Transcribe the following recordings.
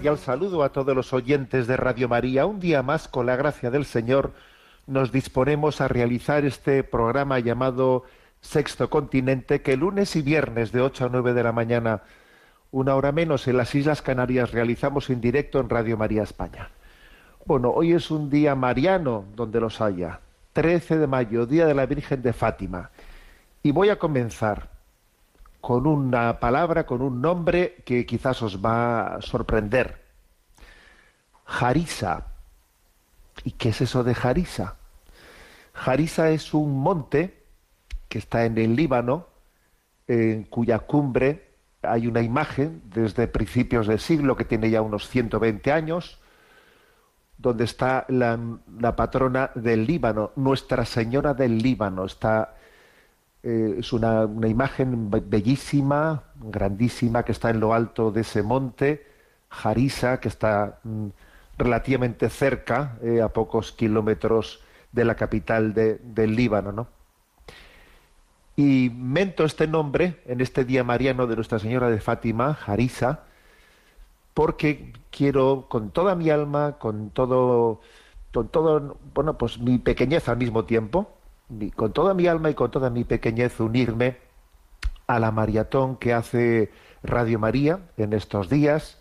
Cordial saludo a todos los oyentes de Radio María. Un día más, con la gracia del Señor, nos disponemos a realizar este programa llamado Sexto Continente, que lunes y viernes de 8 a 9 de la mañana, una hora menos en las Islas Canarias, realizamos en directo en Radio María España. Bueno, hoy es un día mariano donde los haya. 13 de mayo, Día de la Virgen de Fátima. Y voy a comenzar con una palabra, con un nombre que quizás os va a sorprender. Jarisa. ¿Y qué es eso de Jarisa? Jarisa es un monte que está en el Líbano, en cuya cumbre hay una imagen desde principios del siglo que tiene ya unos 120 años, donde está la, la patrona del Líbano, Nuestra Señora del Líbano. Está eh, es una, una imagen be- bellísima, grandísima, que está en lo alto de ese monte, Jarisa, que está mm, relativamente cerca, eh, a pocos kilómetros de la capital de- del Líbano, ¿no? Y mento este nombre en este día mariano de Nuestra Señora de Fátima, Jarisa, porque quiero con toda mi alma, con todo, con todo, bueno, pues mi pequeñez al mismo tiempo, con toda mi alma y con toda mi pequeñez unirme a la maratón que hace Radio María en estos días,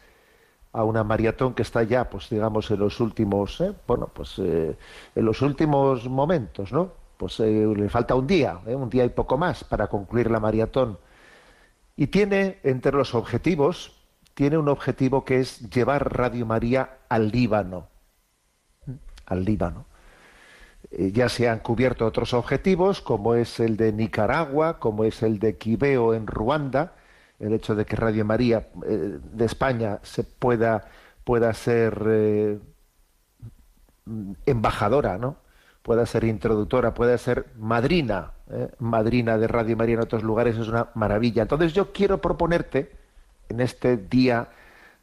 a una maratón que está ya, pues digamos, en los últimos, eh, bueno, pues eh, en los últimos momentos, ¿no? Pues eh, le falta un día, un día y poco más para concluir la maratón. Y tiene entre los objetivos, tiene un objetivo que es llevar Radio María al Líbano. Al Líbano. Eh, ya se han cubierto otros objetivos, como es el de Nicaragua, como es el de Quibeo en Ruanda, el hecho de que Radio María eh, de España se pueda, pueda ser eh, embajadora, ¿no? pueda ser introductora, pueda ser madrina, madrina de Radio María en otros lugares, es una maravilla. Entonces yo quiero proponerte, en este día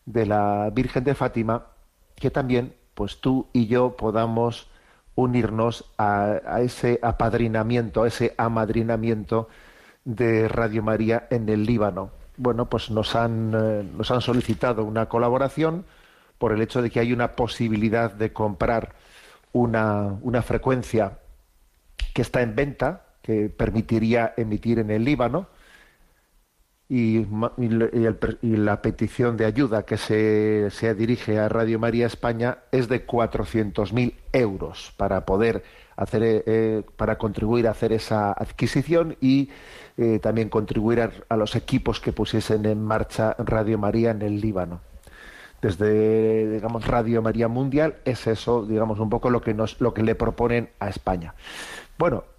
de la Virgen de Fátima, que también, pues tú y yo podamos unirnos a, ese apadrinamiento, a ese amadrinamiento de Radio María en el Líbano. Bueno, pues nos han, eh, nos han solicitado una colaboración por el hecho de que hay una posibilidad de comprar una, una frecuencia que está en venta, que permitiría emitir en el Líbano, y, la petición de ayuda que se, se dirige a Radio María España es de 400.000 euros para poder hacer, eh, para contribuir a hacer esa adquisición y eh, también contribuir a, a los equipos que pusiesen en marcha Radio María en el Líbano. Desde digamos Radio María Mundial es eso digamos un poco lo que nos lo que le proponen a España. Bueno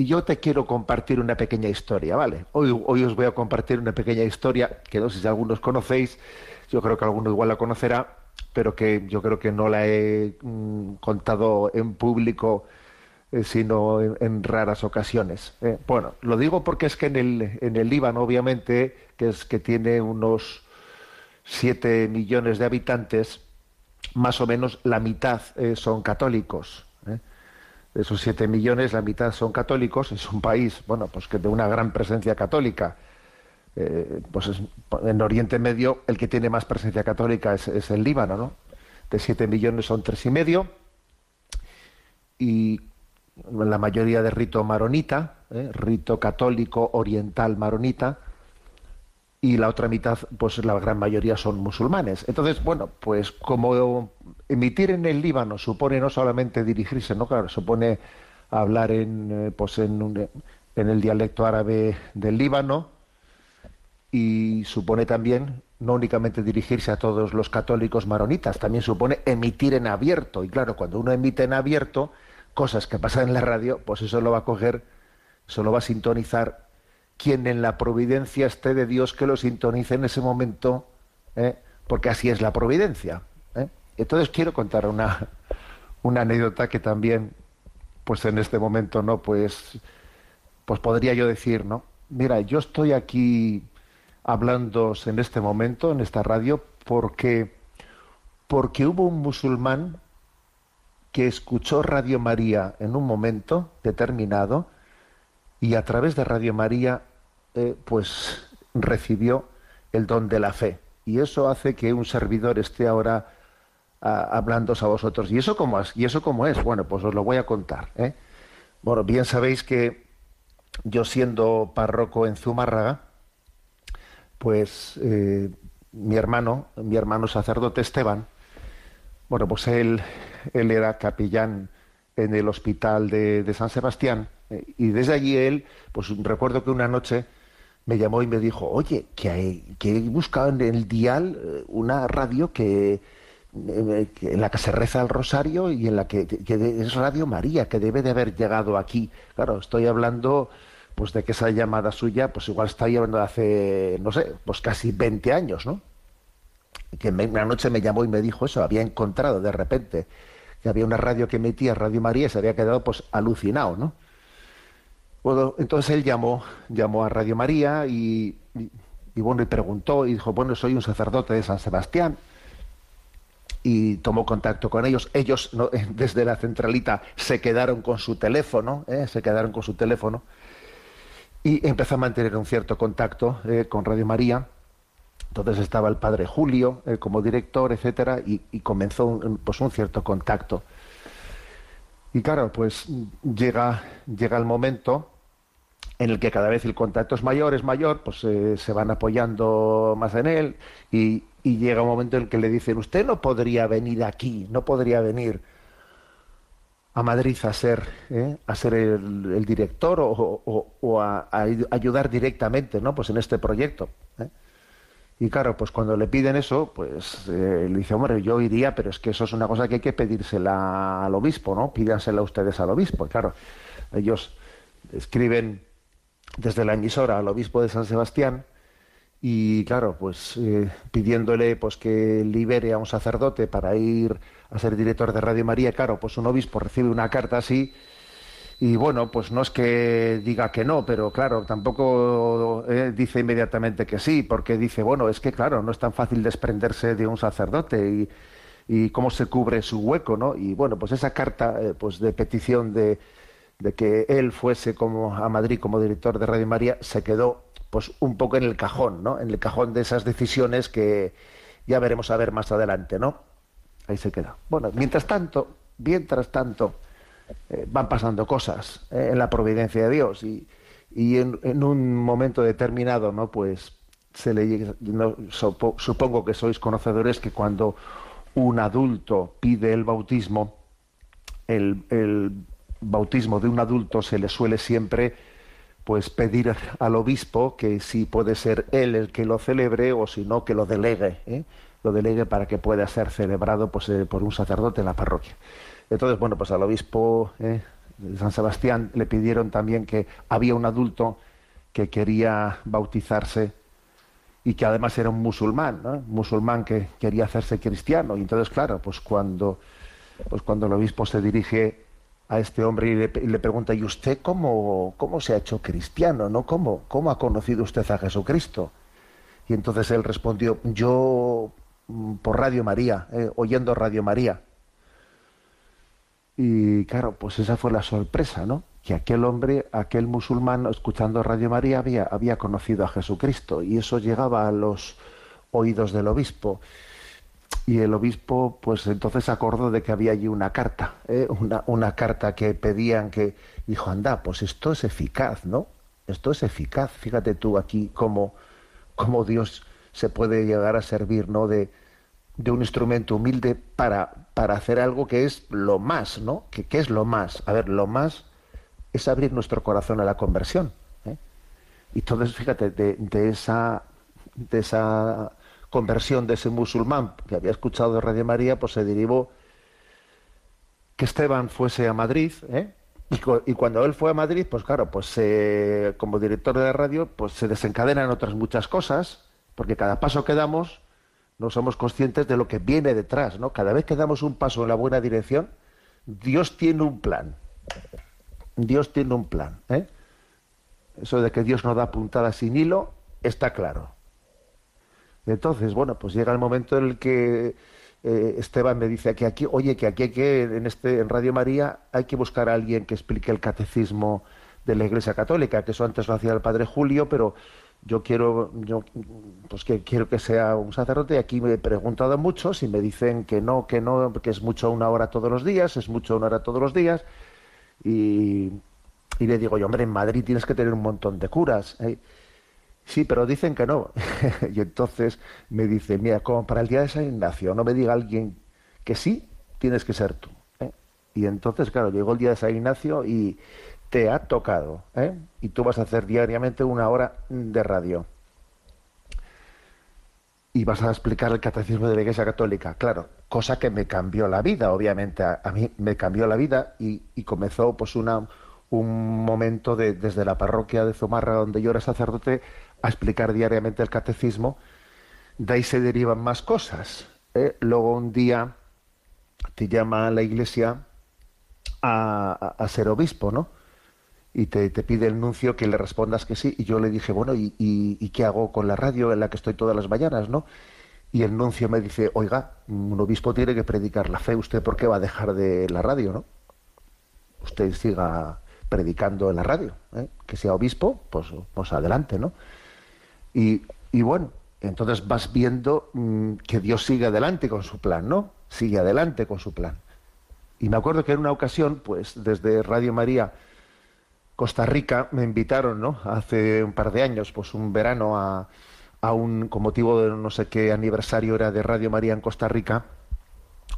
y yo te quiero compartir una pequeña historia vale hoy os voy a compartir una pequeña historia que no sé si algunos conocéis yo creo que alguno igual la conocerá pero que yo creo que no la he mm, contado en público eh, sino en, en raras ocasiones. eh. Bueno, lo digo porque es que en el, en el Líbano, obviamente, que es que tiene unos 7 millones de habitantes, más o menos la mitad eh, son católicos. De esos 7 millones, la mitad son católicos. Es un país, bueno, pues que de una gran presencia católica. Eh, pues es- en Oriente Medio el que tiene más presencia católica es, es el Líbano, ¿no? De 7 millones son tres y medio y la mayoría de rito maronita, ¿eh? rito católico oriental maronita, y la otra mitad, pues la gran mayoría son musulmanes. Entonces, bueno, pues como emitir en el Líbano supone no solamente dirigirse, no claro, supone hablar en, eh, pues en, en el dialecto árabe del Líbano y supone también no únicamente dirigirse a todos los católicos maronitas, también supone emitir en abierto. Y claro, cuando uno emite en abierto cosas que pasan en la radio, pues eso lo va a coger, eso lo va a sintonizar quien en la providencia esté de Dios que lo sintonice en ese momento, ¿eh? porque así es la providencia. ¿eh? Entonces quiero contar una, una anécdota que también, pues en este momento, ¿no? Pues, pues podría yo decir, ¿no? Mira, yo estoy aquí hablando en este momento, en esta radio, porque, porque hubo un musulmán que escuchó Radio María en un momento determinado y a través de Radio María eh, pues recibió el don de la fe. Y eso hace que un servidor esté ahora ah, hablando a vosotros. ¿Y eso cómo es? ¿Y eso cómo es? Bueno, pues os lo voy a contar. ¿eh? Bueno, bien sabéis que yo siendo párroco en Zumárraga, pues eh, mi hermano, mi hermano sacerdote Esteban, bueno, pues él, él era capellán en el hospital de, de San Sebastián y desde allí él, pues recuerdo que una noche me llamó y me dijo, oye, que, hay, que he buscado en el dial eh, una radio que, eh, en la que se reza el rosario y en la que, es Radio María, que debe de haber llegado aquí. Claro, estoy hablando pues de que esa llamada suya, pues igual está llevando hace, no sé, pues casi 20 años, ¿no? Que una noche me llamó y me dijo eso, había encontrado de repente que había una radio que emitía Radio María y se había quedado pues alucinado, ¿no? Bueno, entonces él llamó, llamó a Radio María y, bueno, y preguntó y dijo, bueno, soy un sacerdote de San Sebastián. Y tomó contacto con ellos. Ellos, desde la centralita, se quedaron con su teléfono, ¿eh? se quedaron con su teléfono. Y empezó a mantener un cierto contacto eh, con Radio María. Entonces estaba el padre Julio eh, como director, etcétera, y, comenzó pues un cierto contacto. Y claro, pues llega, llega el momento en el que cada vez el contacto es mayor, es mayor, pues eh, se van apoyando más en él y, llega un momento en el que le dicen, usted no podría venir aquí, no podría venir a Madrid a ser, ¿eh? a ser el, director o, a, ayudar directamente ¿no? pues en este proyecto. ¿eh? Y claro, pues cuando le piden eso, pues eh, le dice, hombre, yo iría, pero es que eso es una cosa que hay que pedírsela al obispo, ¿no? Pídansela ustedes al obispo. Y claro, ellos escriben desde la emisora al obispo de San Sebastián y claro, pues eh, pidiéndole pues que libere a un sacerdote para ir a ser director de Radio María, claro, pues un obispo recibe una carta así y bueno, pues no es que diga que no, pero claro, tampoco eh, dice inmediatamente que sí, porque dice, bueno, es que claro, no es tan fácil desprenderse de un sacerdote y, y cómo se cubre su hueco, ¿no? Y bueno, pues esa carta eh, pues de petición de, de, que él fuese como a Madrid como director de Radio María se quedó pues un poco en el cajón, ¿no? En el cajón de esas decisiones que ya veremos a ver más adelante, ¿no? Ahí se queda. Bueno, mientras tanto, mientras tanto, eh, van pasando cosas eh, en la providencia de Dios y, y en, un momento determinado, ¿no? Pues se le supongo que sois conocedores que cuando un adulto pide el bautismo, el, el, bautismo de un adulto se le suele siempre pues pedir al obispo que si puede ser él el que lo celebre o si no que lo delegue, ¿eh? Lo delegue para que pueda ser celebrado pues, por un sacerdote en la parroquia. Entonces, bueno, pues al obispo eh, de San Sebastián le pidieron también que había un adulto que quería bautizarse y que además era un musulmán, ¿no? musulmán que quería hacerse cristiano. Y entonces, claro, pues cuando, pues cuando el obispo se dirige a este hombre y le, pregunta, ¿y usted cómo, cómo se ha hecho cristiano? ¿no? ¿Cómo, ¿Cómo ha conocido usted a Jesucristo? Y entonces él respondió, yo por Radio María, eh, oyendo Radio María. Y claro, pues esa fue la sorpresa, ¿no? Que aquel hombre, aquel musulmán, escuchando Radio María, había, había conocido a Jesucristo y eso llegaba a los oídos del obispo. Y el obispo, pues entonces acordó de que había allí una carta, ¿eh? una, una carta que pedían que, dijo, anda, pues esto es eficaz, ¿no? Esto es eficaz. Fíjate tú aquí cómo, cómo Dios se puede llegar a servir, ¿no? De, de un instrumento humilde para, para hacer algo que es lo más, ¿no? ¿Qué, es lo más? A ver, lo más es abrir nuestro corazón a la conversión. ¿eh? Y entonces, fíjate, de, de, esa, de esa conversión de ese musulmán que había escuchado de Radio María, pues se derivó que Esteban fuese a Madrid, ¿eh? y, cuando él fue a Madrid, pues claro, pues eh, como director de la radio, pues se desencadenan otras muchas cosas, porque cada paso que damos no somos conscientes de lo que viene detrás, ¿no? Cada vez que damos un paso en la buena dirección, Dios tiene un plan. Dios tiene un plan. ¿eh? Eso de que Dios no da puntadas sin hilo está claro. Entonces, bueno, pues llega el momento en el que eh, Esteban me dice que aquí, oye, que aquí hay que, en este, en Radio María, hay que buscar a alguien que explique el catecismo de la Iglesia Católica, que eso antes lo hacía el padre Julio, pero yo quiero, yo, pues que quiero que sea un sacerdote. Y aquí me he preguntado mucho si me dicen que no, que no, que es mucho una hora todos los días, es mucho una hora todos los días. Y, y le digo yo, hombre, en Madrid tienes que tener un montón de curas. ¿eh? Sí, pero dicen que no. y entonces me dice, mira, como para el día de San Ignacio no me diga alguien que sí, tienes que ser tú. ¿eh? Y entonces, claro, llegó el día de San Ignacio y te ha tocado, ¿eh? y tú vas a hacer diariamente una hora de radio. Y vas a explicar el catecismo de la Iglesia Católica, claro, cosa que me cambió la vida, obviamente, a, mí me cambió la vida y, comenzó pues una, un momento de, desde la parroquia de Zumarra, donde yo era sacerdote, a explicar diariamente el catecismo. De ahí se derivan más cosas. ¿eh? Luego un día te llama la Iglesia a ser obispo, ¿no? Y te, pide el nuncio que le respondas que sí. Y yo le dije, bueno, ¿y, y, qué hago con la radio en la que estoy todas las mañanas, no? Y el nuncio me dice, oiga, un obispo tiene que predicar la fe, ¿usted por qué va a dejar de la radio, no? Usted siga predicando en la radio, ¿eh? que sea obispo, pues, pues adelante, ¿no? Y, y bueno, entonces vas viendo mm, que Dios sigue adelante con su plan, ¿no? Sigue adelante con su plan. Y me acuerdo que en una ocasión, pues desde Radio María, Costa Rica me invitaron, ¿no? Hace un par de años, pues un verano a, un, con motivo de no sé qué aniversario era de Radio María en Costa Rica,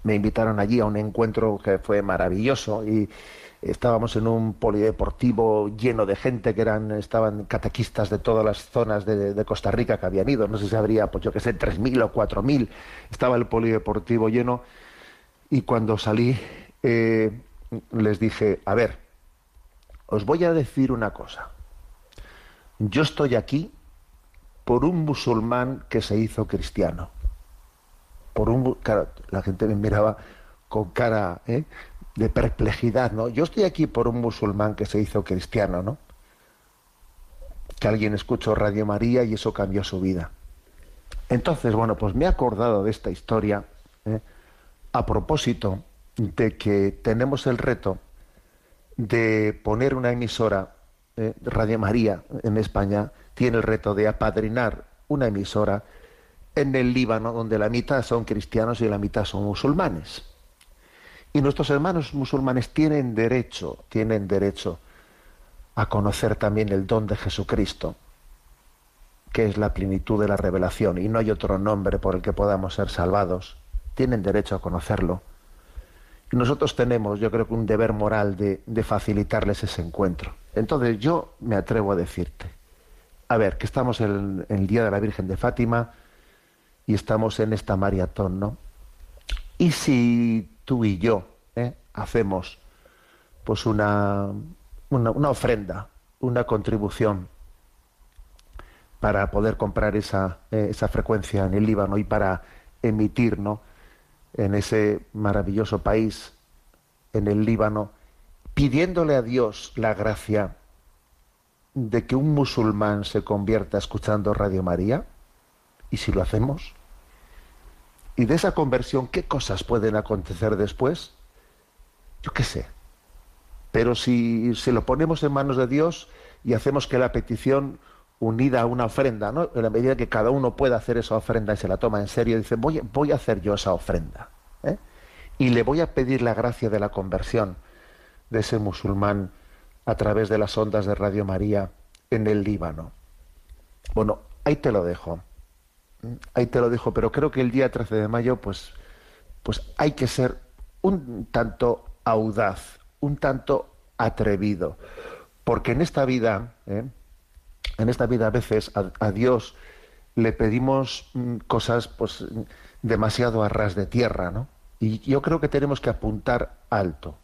me invitaron allí a un encuentro que fue maravilloso y estábamos en un polideportivo lleno de gente que eran estaban catequistas de todas las zonas de, Costa Rica que habían ido no sé si habría pues yo qué sé 3.000 o 4.000 estaba el polideportivo lleno y cuando salí eh, les dije a ver os voy a decir una cosa. Yo estoy aquí por un musulmán que se hizo cristiano. Por un, la gente me miraba con cara ¿eh? de perplejidad, ¿no? Yo estoy aquí por un musulmán que se hizo cristiano, ¿no? Que alguien escuchó Radio María y eso cambió su vida. Entonces, bueno, pues me he acordado de esta historia ¿eh? a propósito de que tenemos el reto de poner una emisora, eh, Radio María en España, tiene el reto de apadrinar una emisora en el Líbano, donde la mitad son cristianos y la mitad son musulmanes. Y nuestros hermanos musulmanes tienen derecho, tienen derecho a conocer también el don de Jesucristo, que es la plenitud de la revelación, y no hay otro nombre por el que podamos ser salvados. Tienen derecho a conocerlo nosotros tenemos, yo creo que un deber moral de, facilitarles ese encuentro. Entonces yo me atrevo a decirte, a ver, que estamos en, el Día de la Virgen de Fátima y estamos en esta maratón, ¿no? Y si tú y yo ¿eh? hacemos pues una, una, ofrenda, una contribución para poder comprar esa, eh, esa frecuencia en el Líbano y para emitir, ¿no? En ese maravilloso país, en el Líbano, pidiéndole a Dios la gracia de que un musulmán se convierta escuchando Radio María? ¿Y si lo hacemos? ¿Y de esa conversión qué cosas pueden acontecer después? Yo qué sé. Pero si se lo ponemos en manos de Dios y hacemos que la petición unida a una ofrenda, ¿no? En la medida que cada uno pueda hacer esa ofrenda y se la toma en serio, dice, voy, voy a hacer yo esa ofrenda. ¿eh? Y le voy a pedir la gracia de la conversión de ese musulmán a través de las ondas de Radio María en el Líbano. Bueno, ahí te lo dejo. Ahí te lo dejo, pero creo que el día 13 de mayo, pues, pues hay que ser un tanto audaz, un tanto atrevido, porque en esta vida, ¿eh? En esta vida a veces a, Dios le pedimos mm, cosas, pues, demasiado a ras de tierra, ¿no? Y yo creo que tenemos que apuntar alto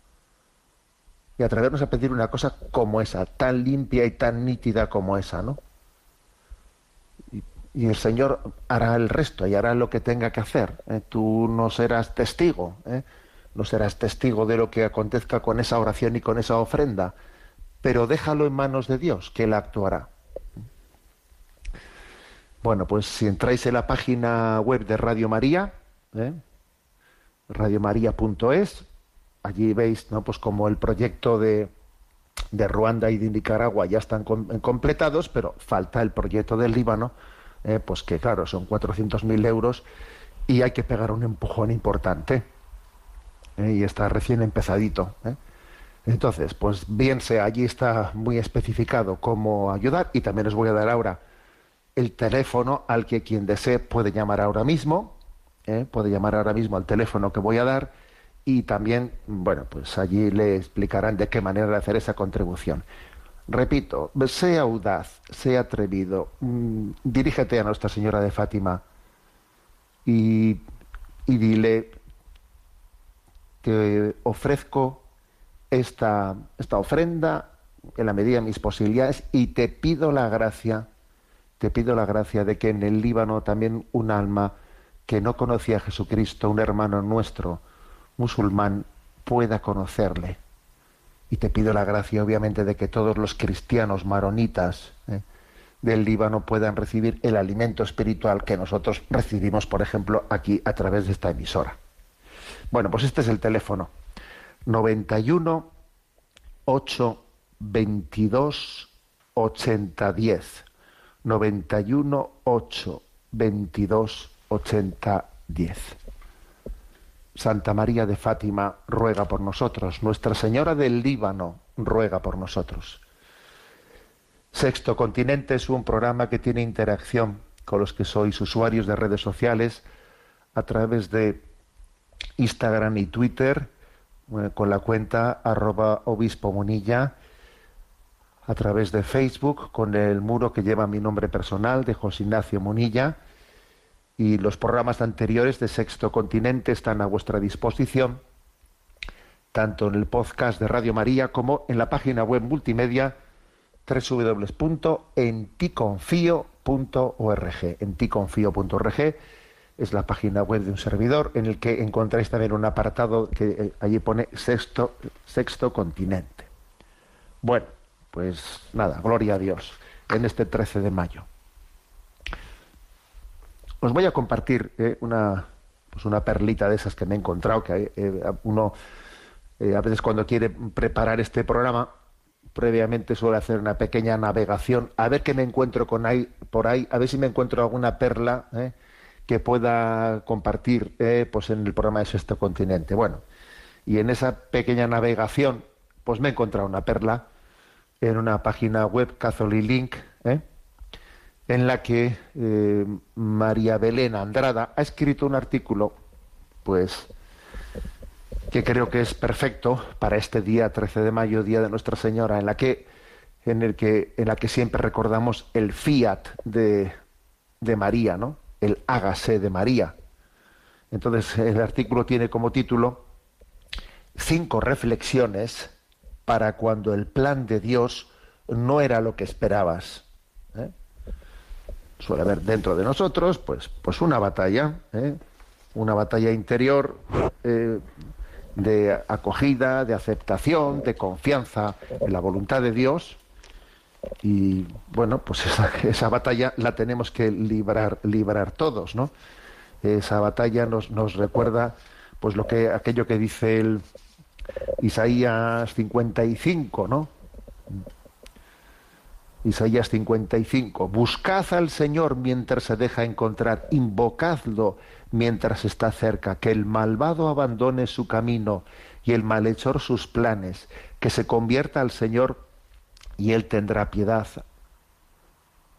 y atrevernos a pedir una cosa como esa, tan limpia y tan nítida como esa, ¿no? y el Señor hará el resto y hará lo que tenga que hacer. ¿eh? Tú no serás testigo, ¿eh? no serás testigo de lo que acontezca con esa oración y con esa ofrenda, pero déjalo en manos de Dios, que Él actuará. Bueno, pues si entráis en la página web de Radio María, ¿eh? radiomaria.es, allí veis, ¿no? Pues como el proyecto de, de Ruanda y de Nicaragua ya están completados, pero falta el proyecto del Líbano eh, pues que claro, son 400.000 euros y hay que pegar un empujón importante. Eh, y está recién empezadito. Eh. Entonces, pues bien sea, allí está muy especificado cómo ayudar y también os voy a dar ahora el teléfono al que quien desee puede llamar ahora mismo, puede llamar ahora mismo al teléfono que voy a dar y también, bueno, pues allí le explicarán de qué manera hacer esa contribución. Repito, sea audaz, sea atrevido, mm, dirígete a Nuestra Señora de Fátima y, dile, te ofrezco esta, esta ofrenda en la medida de mis posibilidades y te pido la gracia, te pido la gracia de que en el Líbano también un alma que no conocía a Jesucristo, un hermano nuestro, musulmán, pueda conocerle y te pido la gracia, obviamente, de que todos los cristianos maronitas ¿eh? del Líbano puedan recibir el alimento espiritual que nosotros recibimos, por ejemplo, aquí a través de esta emisora. Bueno, pues este es el teléfono. 91 8 22 80 10. 91 8 22 80 10. Santa María de Fátima ruega por nosotros. Nuestra Señora del Líbano ruega por nosotros. Sexto Continente es un programa que tiene interacción con los que sois usuarios de redes sociales a través de Instagram y Twitter con la cuenta arroba obispo munilla, a través de Facebook con el muro que lleva mi nombre personal de José Ignacio Munilla y los programas anteriores de Sexto Continente están a vuestra disposición, tanto en el podcast de Radio María como en la página web multimedia www.enticonfio.org. Enticonfio.org es la página web de un servidor en el que encontráis también un apartado que eh, allí pone Sexto, Sexto Continente. Bueno, pues nada, gloria a Dios en este 13 de mayo. Os voy a compartir eh, una, pues una perlita de esas que me he encontrado, que eh, uno a veces cuando quiere preparar este programa, previamente suele hacer una pequeña navegación, a ver qué me encuentro con ahí, por ahí, a ver si me encuentro alguna perla que pueda compartir pues en el programa de Sexto Continente. Bueno, y en esa pequeña navegación, pues me he encontrado una perla en una página web, Catholic Link, ¿eh? en la que eh, María Belén Andrada ha escrito un artículo, pues, que creo que es perfecto para este día 13 de mayo, día de Nuestra Señora, en la que en el que en la que siempre recordamos el fiat de, de María, ¿no? El hágase de María. Entonces el artículo tiene como título cinco reflexiones para cuando el plan de Dios no era lo que esperabas. ¿eh? suele haber dentro de nosotros pues, pues una batalla, ¿eh? una batalla interior eh, de acogida, de aceptación, de confianza en la voluntad de Dios. Y bueno, pues esa, esa batalla la tenemos que librar, librar todos, ¿no? Esa batalla nos, nos recuerda pues lo que aquello que dice el Isaías 55, ¿no? Isaías 55. Buscad al Señor mientras se deja encontrar, invocadlo mientras está cerca, que el malvado abandone su camino y el malhechor sus planes, que se convierta al Señor y Él tendrá piedad.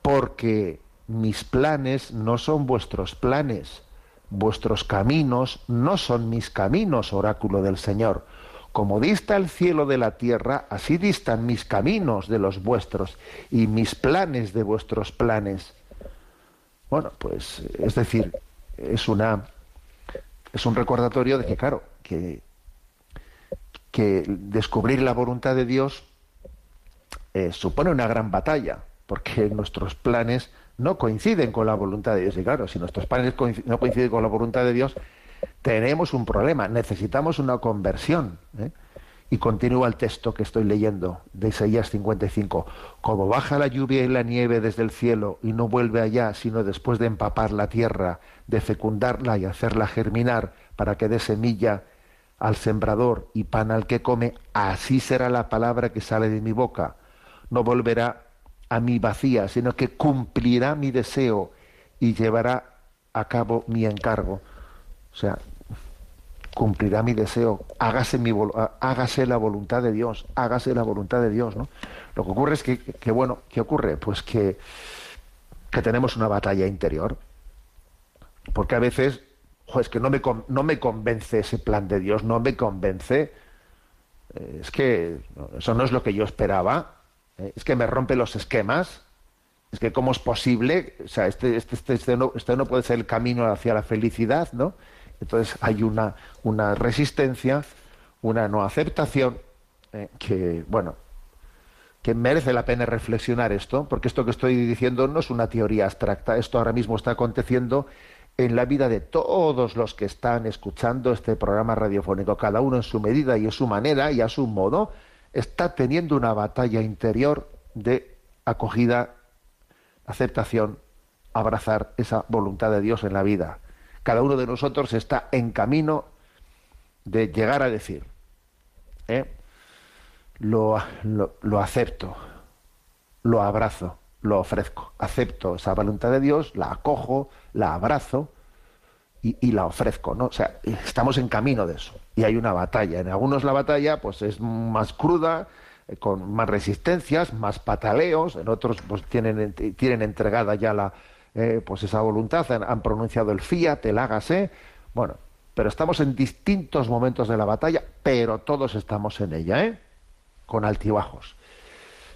Porque mis planes no son vuestros planes, vuestros caminos no son mis caminos, oráculo del Señor. Como dista el cielo de la tierra, así distan mis caminos de los vuestros y mis planes de vuestros planes. Bueno, pues es decir, es una es un recordatorio de que claro, que que descubrir la voluntad de Dios eh, supone una gran batalla, porque nuestros planes no coinciden con la voluntad de Dios. Y claro, si nuestros planes no coinciden con la voluntad de Dios, tenemos un problema, necesitamos una conversión. ¿eh? Y continúa el texto que estoy leyendo de Isaías 55. Como baja la lluvia y la nieve desde el cielo y no vuelve allá, sino después de empapar la tierra, de fecundarla y hacerla germinar para que dé semilla al sembrador y pan al que come, así será la palabra que sale de mi boca. No volverá a mí vacía, sino que cumplirá mi deseo y llevará a cabo mi encargo. O sea, cumplirá mi deseo, hágase, mi, hágase la voluntad de Dios, hágase la voluntad de Dios. ¿no? Lo que ocurre es que, que bueno, ¿qué ocurre? Pues que, que tenemos una batalla interior, porque a veces es que no me, no me convence ese plan de Dios, no me convence. Eh, es que eso no es lo que yo esperaba. Eh, es que me rompe los esquemas. Es que cómo es posible, o sea, este, este, este, este, no, puede ser el camino hacia la felicidad, ¿no? Entonces hay una, una resistencia, una no aceptación, eh, que, bueno, que merece la pena reflexionar esto, porque esto que estoy diciendo no es una teoría abstracta, esto ahora mismo está aconteciendo en la vida de todos los que están escuchando este programa radiofónico, cada uno en su medida y en su manera y a su modo, está teniendo una batalla interior de acogida, aceptación, abrazar esa voluntad de Dios en la vida. Cada uno de nosotros está en camino de llegar a decir, ¿eh? lo, lo acepto, lo abrazo, lo ofrezco, acepto esa voluntad de Dios, la acojo, la abrazo y, la ofrezco, ¿no? O sea, estamos en camino de eso. Y hay una batalla. En algunos la batalla pues es más cruda, eh, con más resistencias, más pataleos, en otros pues tienen, tienen entregada ya la, eh, pues esa voluntad, han, pronunciado el fiat, el hágase, bueno, pero estamos en distintos momentos de la batalla, pero todos estamos en ella, ¿eh? Con altibajos.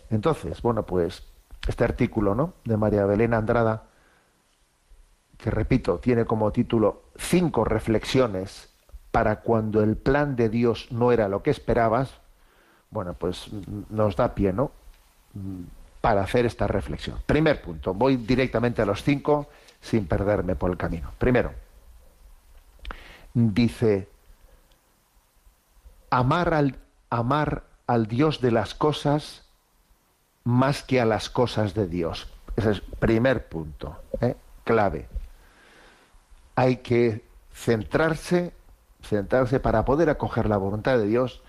Entonces, bueno, pues este artículo, ¿no? De María Belén Andrada, que repito, tiene como título Cinco reflexiones para cuando el plan de Dios no era lo que esperabas, bueno, pues nos da pie, ¿no? Para hacer esta reflexión. Primer punto, voy directamente a los cinco sin perderme por el camino. Primero, dice, amar al, amar al Dios de las cosas más que a las cosas de Dios. Ese es primer punto, ¿eh? clave hay que centrarse, centrarse para poder acoger la voluntad de Dios.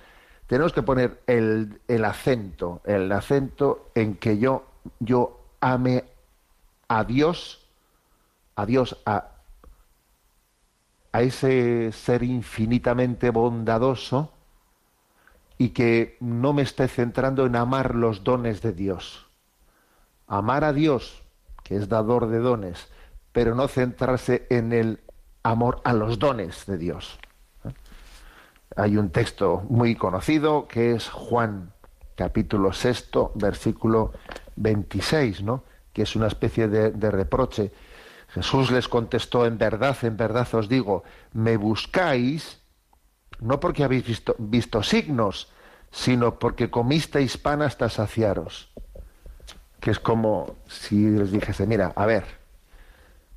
Tenemos que poner el, acento, el acento en que yo, yo ame a Dios, a Dios, a, a ese ser infinitamente bondadoso y que no me esté centrando en amar los dones de Dios. Amar a Dios, que es dador de dones, pero no centrarse en el amor a los dones de Dios. Hay un texto muy conocido que es Juan capítulo sexto, versículo 26, ¿no? que es una especie de, reproche. Jesús les contestó, en verdad, en verdad os digo, me buscáis no porque habéis visto, visto signos, sino porque comisteis pan hasta saciaros. Que es como si les dijese, mira, a ver,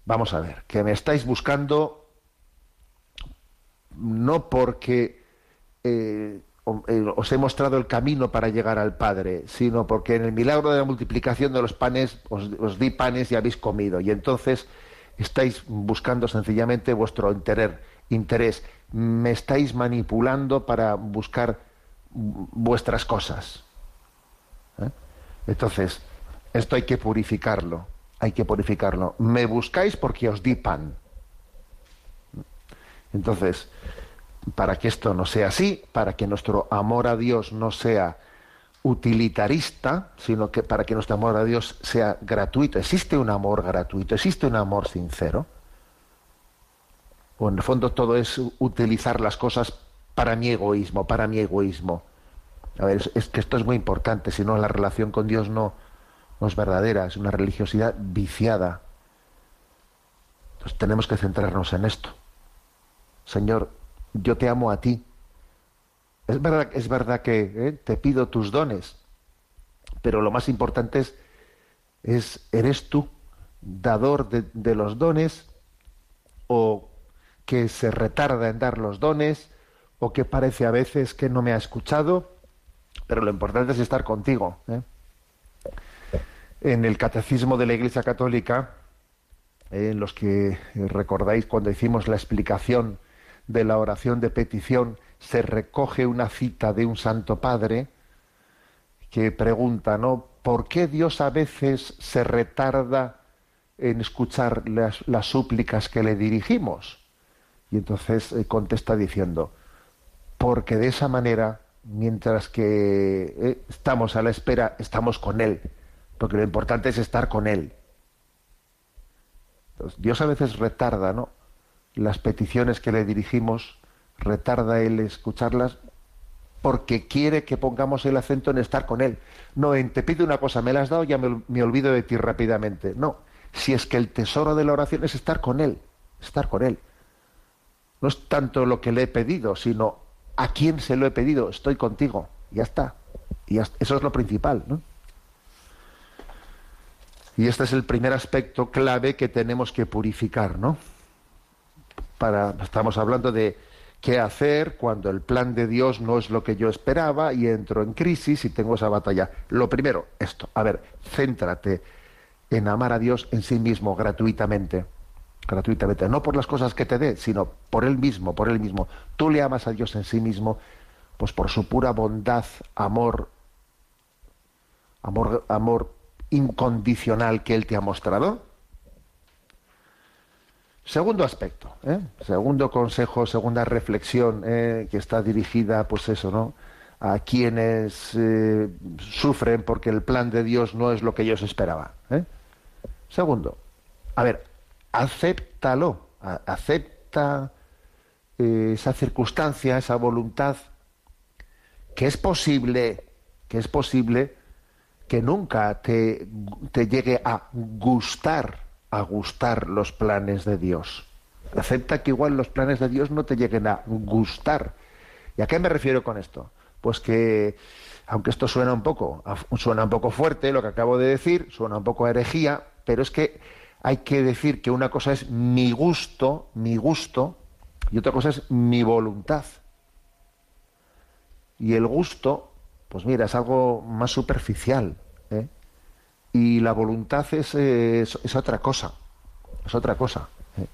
Vamos a ver, que me estáis buscando no porque eh, eh, os he mostrado el camino para llegar al Padre, sino porque en el milagro de la multiplicación de los panes os, di panes y habéis comido. Y entonces estáis buscando sencillamente vuestro interés. Me estáis manipulando para buscar vuestras cosas. ¿eh? Entonces, esto hay que purificarlo hay que purificarlo. Me buscáis porque os di pan. Entonces, para que esto no sea así, para que nuestro amor a Dios no sea utilitarista, sino que para que nuestro amor a Dios sea gratuito. ¿Existe un amor gratuito? ¿Existe un amor sincero? O en el fondo todo es utilizar las cosas para mi egoísmo, para mi egoísmo. A ver, es, es que esto es muy importante, si no la relación con Dios no, no es verdadera, es una religiosidad viciada. Entonces tenemos que centrarnos en esto. Señor, yo te amo a ti. Es verdad, es verdad que ¿eh? te pido tus dones, pero lo más importante es, es ¿eres tú dador de, de los dones o que se retarda en dar los dones o que parece a veces que no me ha escuchado? Pero lo importante es estar contigo. ¿eh? En el catecismo de la Iglesia Católica, eh, en los que recordáis cuando hicimos la explicación de la oración de petición, se recoge una cita de un Santo Padre que pregunta, ¿no? ¿Por qué Dios a veces se retarda en escuchar las, súplicas que le dirigimos? Y entonces eh, contesta diciendo, porque de esa manera, mientras que eh, estamos a la espera, estamos con Él, porque lo importante es estar con Él. Dios a veces retarda, ¿no? Las peticiones que le dirigimos, retarda Él escucharlas porque quiere que pongamos el acento en estar con Él. No en te pido una cosa, me la has dado, ya me, olvido de ti rápidamente. No, si es que el tesoro de la oración es estar con Él, estar con Él. No es tanto lo que le he pedido, sino a quién se lo he pedido. Estoy contigo. Ya está. Y eso es lo principal. ¿no? Y este es el primer aspecto clave que tenemos que purificar, ¿no? Para, estamos hablando de qué hacer cuando el plan de Dios no es lo que yo esperaba y entro en crisis y tengo esa batalla. Lo primero, esto. A ver, céntrate en amar a Dios en sí mismo gratuitamente gratuitamente, no por las cosas que te dé, sino por él mismo, por él mismo. Tú le amas a Dios en sí mismo, pues por su pura bondad, amor, amor, amor incondicional que él te ha mostrado. Segundo aspecto, ¿eh? segundo consejo, segunda reflexión ¿eh? que está dirigida, pues eso, ¿no? A quienes eh, sufren porque el plan de Dios no es lo que ellos esperaban. Segundo, a ver, acéptalo, acepta eh, esa circunstancia, esa voluntad, que es posible, que es posible que nunca te, te llegue a gustar, a gustar los planes de Dios. Acepta que igual los planes de Dios no te lleguen a gustar. ¿Y a qué me refiero con esto? Pues que, aunque esto suena un poco, suena un poco fuerte, lo que acabo de decir, suena un poco a herejía, pero es que hay que decir que una cosa es mi gusto, mi gusto, y otra cosa es mi voluntad. Y el gusto, pues mira, es algo más superficial. ¿eh? Y la voluntad es, es, otra cosa. Es otra cosa. ¿eh?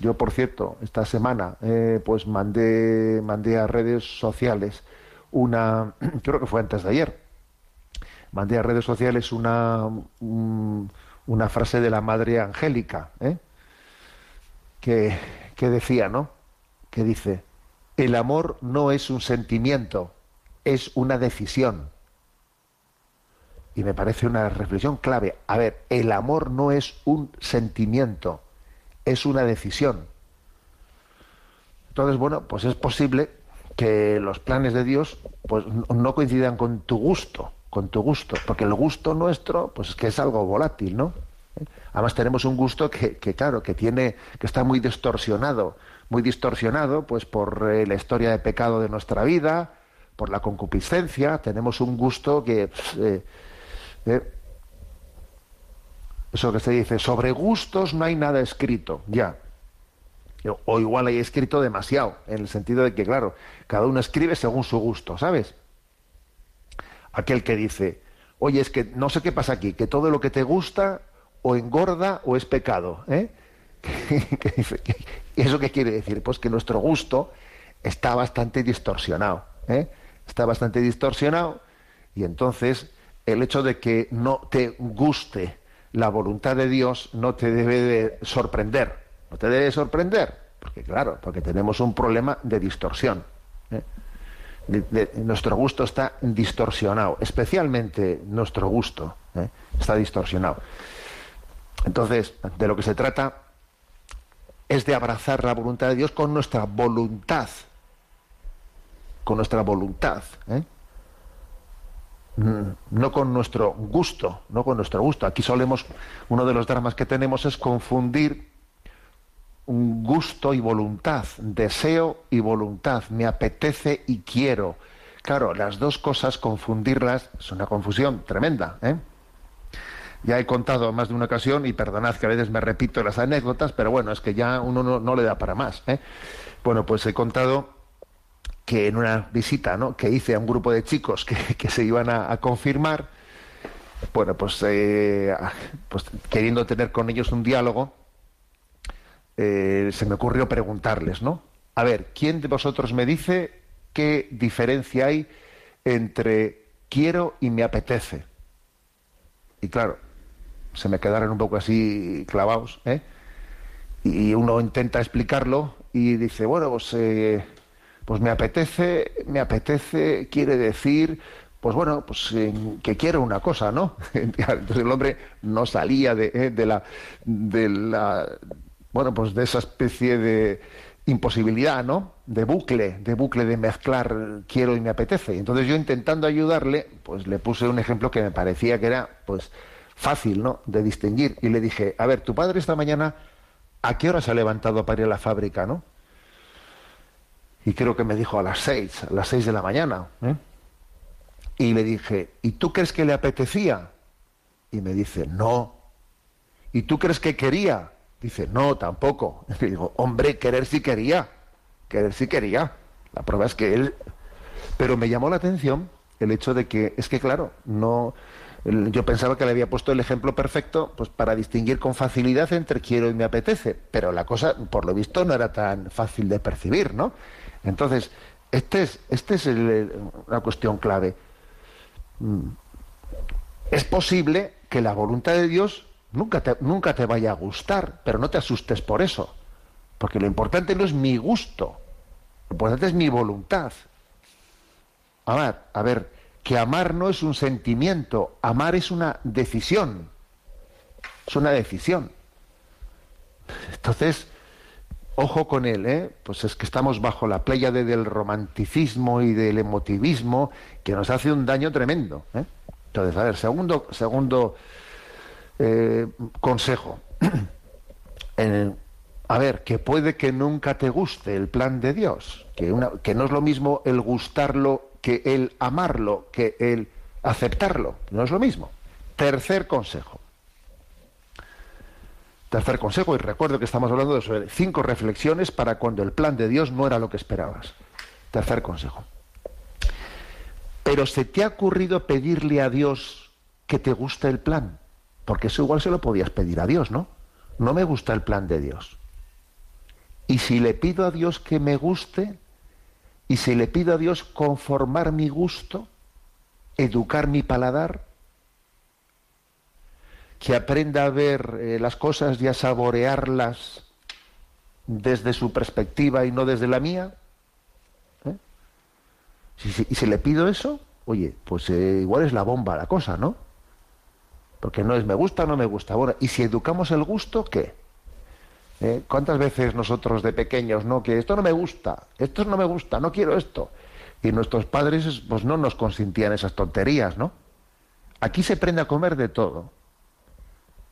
Yo, por cierto, esta semana, eh, pues mandé, mandé a redes sociales una, creo que fue antes de ayer, mandé a redes sociales una, un, una frase de la Madre Angélica, que, que decía, ¿no? Que dice, el amor no es un sentimiento, es una decisión. Y me parece una reflexión clave. A ver, el amor no es un sentimiento, es una decisión. Entonces, bueno, pues es posible que los planes de Dios pues, no coincidan con tu gusto con tu gusto, porque el gusto nuestro, pues es que es algo volátil, ¿no? Además tenemos un gusto que, claro, que tiene, que está muy distorsionado, muy distorsionado, pues por eh, la historia de pecado de nuestra vida, por la concupiscencia, tenemos un gusto que eh, eh, eso que se dice, sobre gustos no hay nada escrito, ya. O igual hay escrito demasiado, en el sentido de que, claro, cada uno escribe según su gusto, ¿sabes? aquel que dice, oye, es que no sé qué pasa aquí, que todo lo que te gusta o engorda o es pecado. ¿eh? ¿Y eso qué quiere decir? Pues que nuestro gusto está bastante distorsionado. ¿eh? Está bastante distorsionado y entonces el hecho de que no te guste la voluntad de Dios no te debe de sorprender. No te debe sorprender, porque claro, porque tenemos un problema de distorsión. ¿eh? nuestro gusto está distorsionado, especialmente nuestro gusto ¿eh? está distorsionado. Entonces, de lo que se trata es de abrazar la voluntad de Dios con nuestra voluntad, con nuestra voluntad, ¿eh? Mm, no con nuestro gusto, no con nuestro gusto. Aquí solemos, uno de los dramas que tenemos es confundir un gusto y voluntad, deseo y voluntad, me apetece y quiero. Claro, las dos cosas, confundirlas, es una confusión tremenda. ¿eh? Ya he contado más de una ocasión, y perdonad que a veces me repito las anécdotas, pero bueno, es que ya uno no, le da para más. ¿eh? Bueno, pues he contado que en una visita ¿no? que hice a un grupo de chicos que, se iban a, confirmar, bueno, pues, eh, pues queriendo tener con ellos un diálogo, eh, se me ocurrió preguntarles, ¿no? A ver, ¿quién de vosotros me dice qué diferencia hay entre quiero y me apetece? Y claro, se me quedaron un poco así clavados, ¿eh? Y uno intenta explicarlo y dice, bueno, pues, eh, pues me apetece, me apetece, quiere decir, pues bueno, pues eh, que quiero una cosa, ¿no? Entonces el hombre no salía de, eh, de la, de la, bueno, pues de esa especie de imposibilidad, ¿no? De bucle, de bucle de mezclar quiero y me apetece. Entonces yo intentando ayudarle, pues le puse un ejemplo que me parecía que era, pues, fácil, ¿no? De distinguir. Y le dije, a ver, tu padre esta mañana, ¿a qué hora se ha levantado para ir a la fábrica, no? Y creo que me dijo a las seis, a las seis de la mañana. ¿eh? Y le dije, ¿y tú crees que le apetecía? Y me dice, no. ¿Y tú crees que quería? Dice, no, tampoco. Y digo, hombre, querer sí quería. Querer sí quería. La prueba es que él... Pero me llamó la atención el hecho de que, es que claro, no... Yo pensaba que le había puesto el ejemplo perfecto pues, para distinguir con facilidad entre quiero y me apetece, pero la cosa, por lo visto, no era tan fácil de percibir, ¿no? Entonces, este es, este es una cuestión clave. Mm. Es posible que la voluntad de Dios nunca te, nunca te vaya a gustar, pero no te asustes por eso, porque lo importante no es mi gusto, lo importante es mi voluntad. Amar, a ver, que amar no es un sentimiento, amar es una decisión, es una decisión. Entonces, ojo con él, ¿eh? Pues es que estamos bajo la playa del romanticismo y del emotivismo que nos hace un daño tremendo. ¿eh? Entonces, a ver, segundo, segundo eh, consejo. A ver, que puede que nunca te guste el plan de Dios, que no es lo mismo el gustarlo que el amarlo, que el aceptarlo, no es lo mismo. Tercer consejo. Tercer consejo, y recuerdo que estamos hablando de sobre cinco reflexiones para cuando el plan de Dios no era lo que esperabas. Tercer consejo. Pero se te ha ocurrido pedirle a Dios que te guste el plan, porque eso igual se lo podías pedir a Dios, ¿no? No me gusta el plan de Dios. Y si le pido a Dios que me guste, y si le pido a Dios conformar mi gusto, educar mi paladar, que aprenda a ver eh, las cosas y a saborearlas desde su perspectiva y no desde la mía. ¿eh? Y si le pido eso, oye, pues eh, igual es la bomba la cosa, ¿no? Porque no es me gusta o no me gusta. Bueno, y si educamos el gusto, ¿qué? ¿Cuántas veces nosotros de pequeños, no? Que esto no me gusta, esto no me gusta, no quiero esto. Y nuestros padres, pues no nos consentían esas tonterías, ¿no? Aquí se aprende a comer de todo.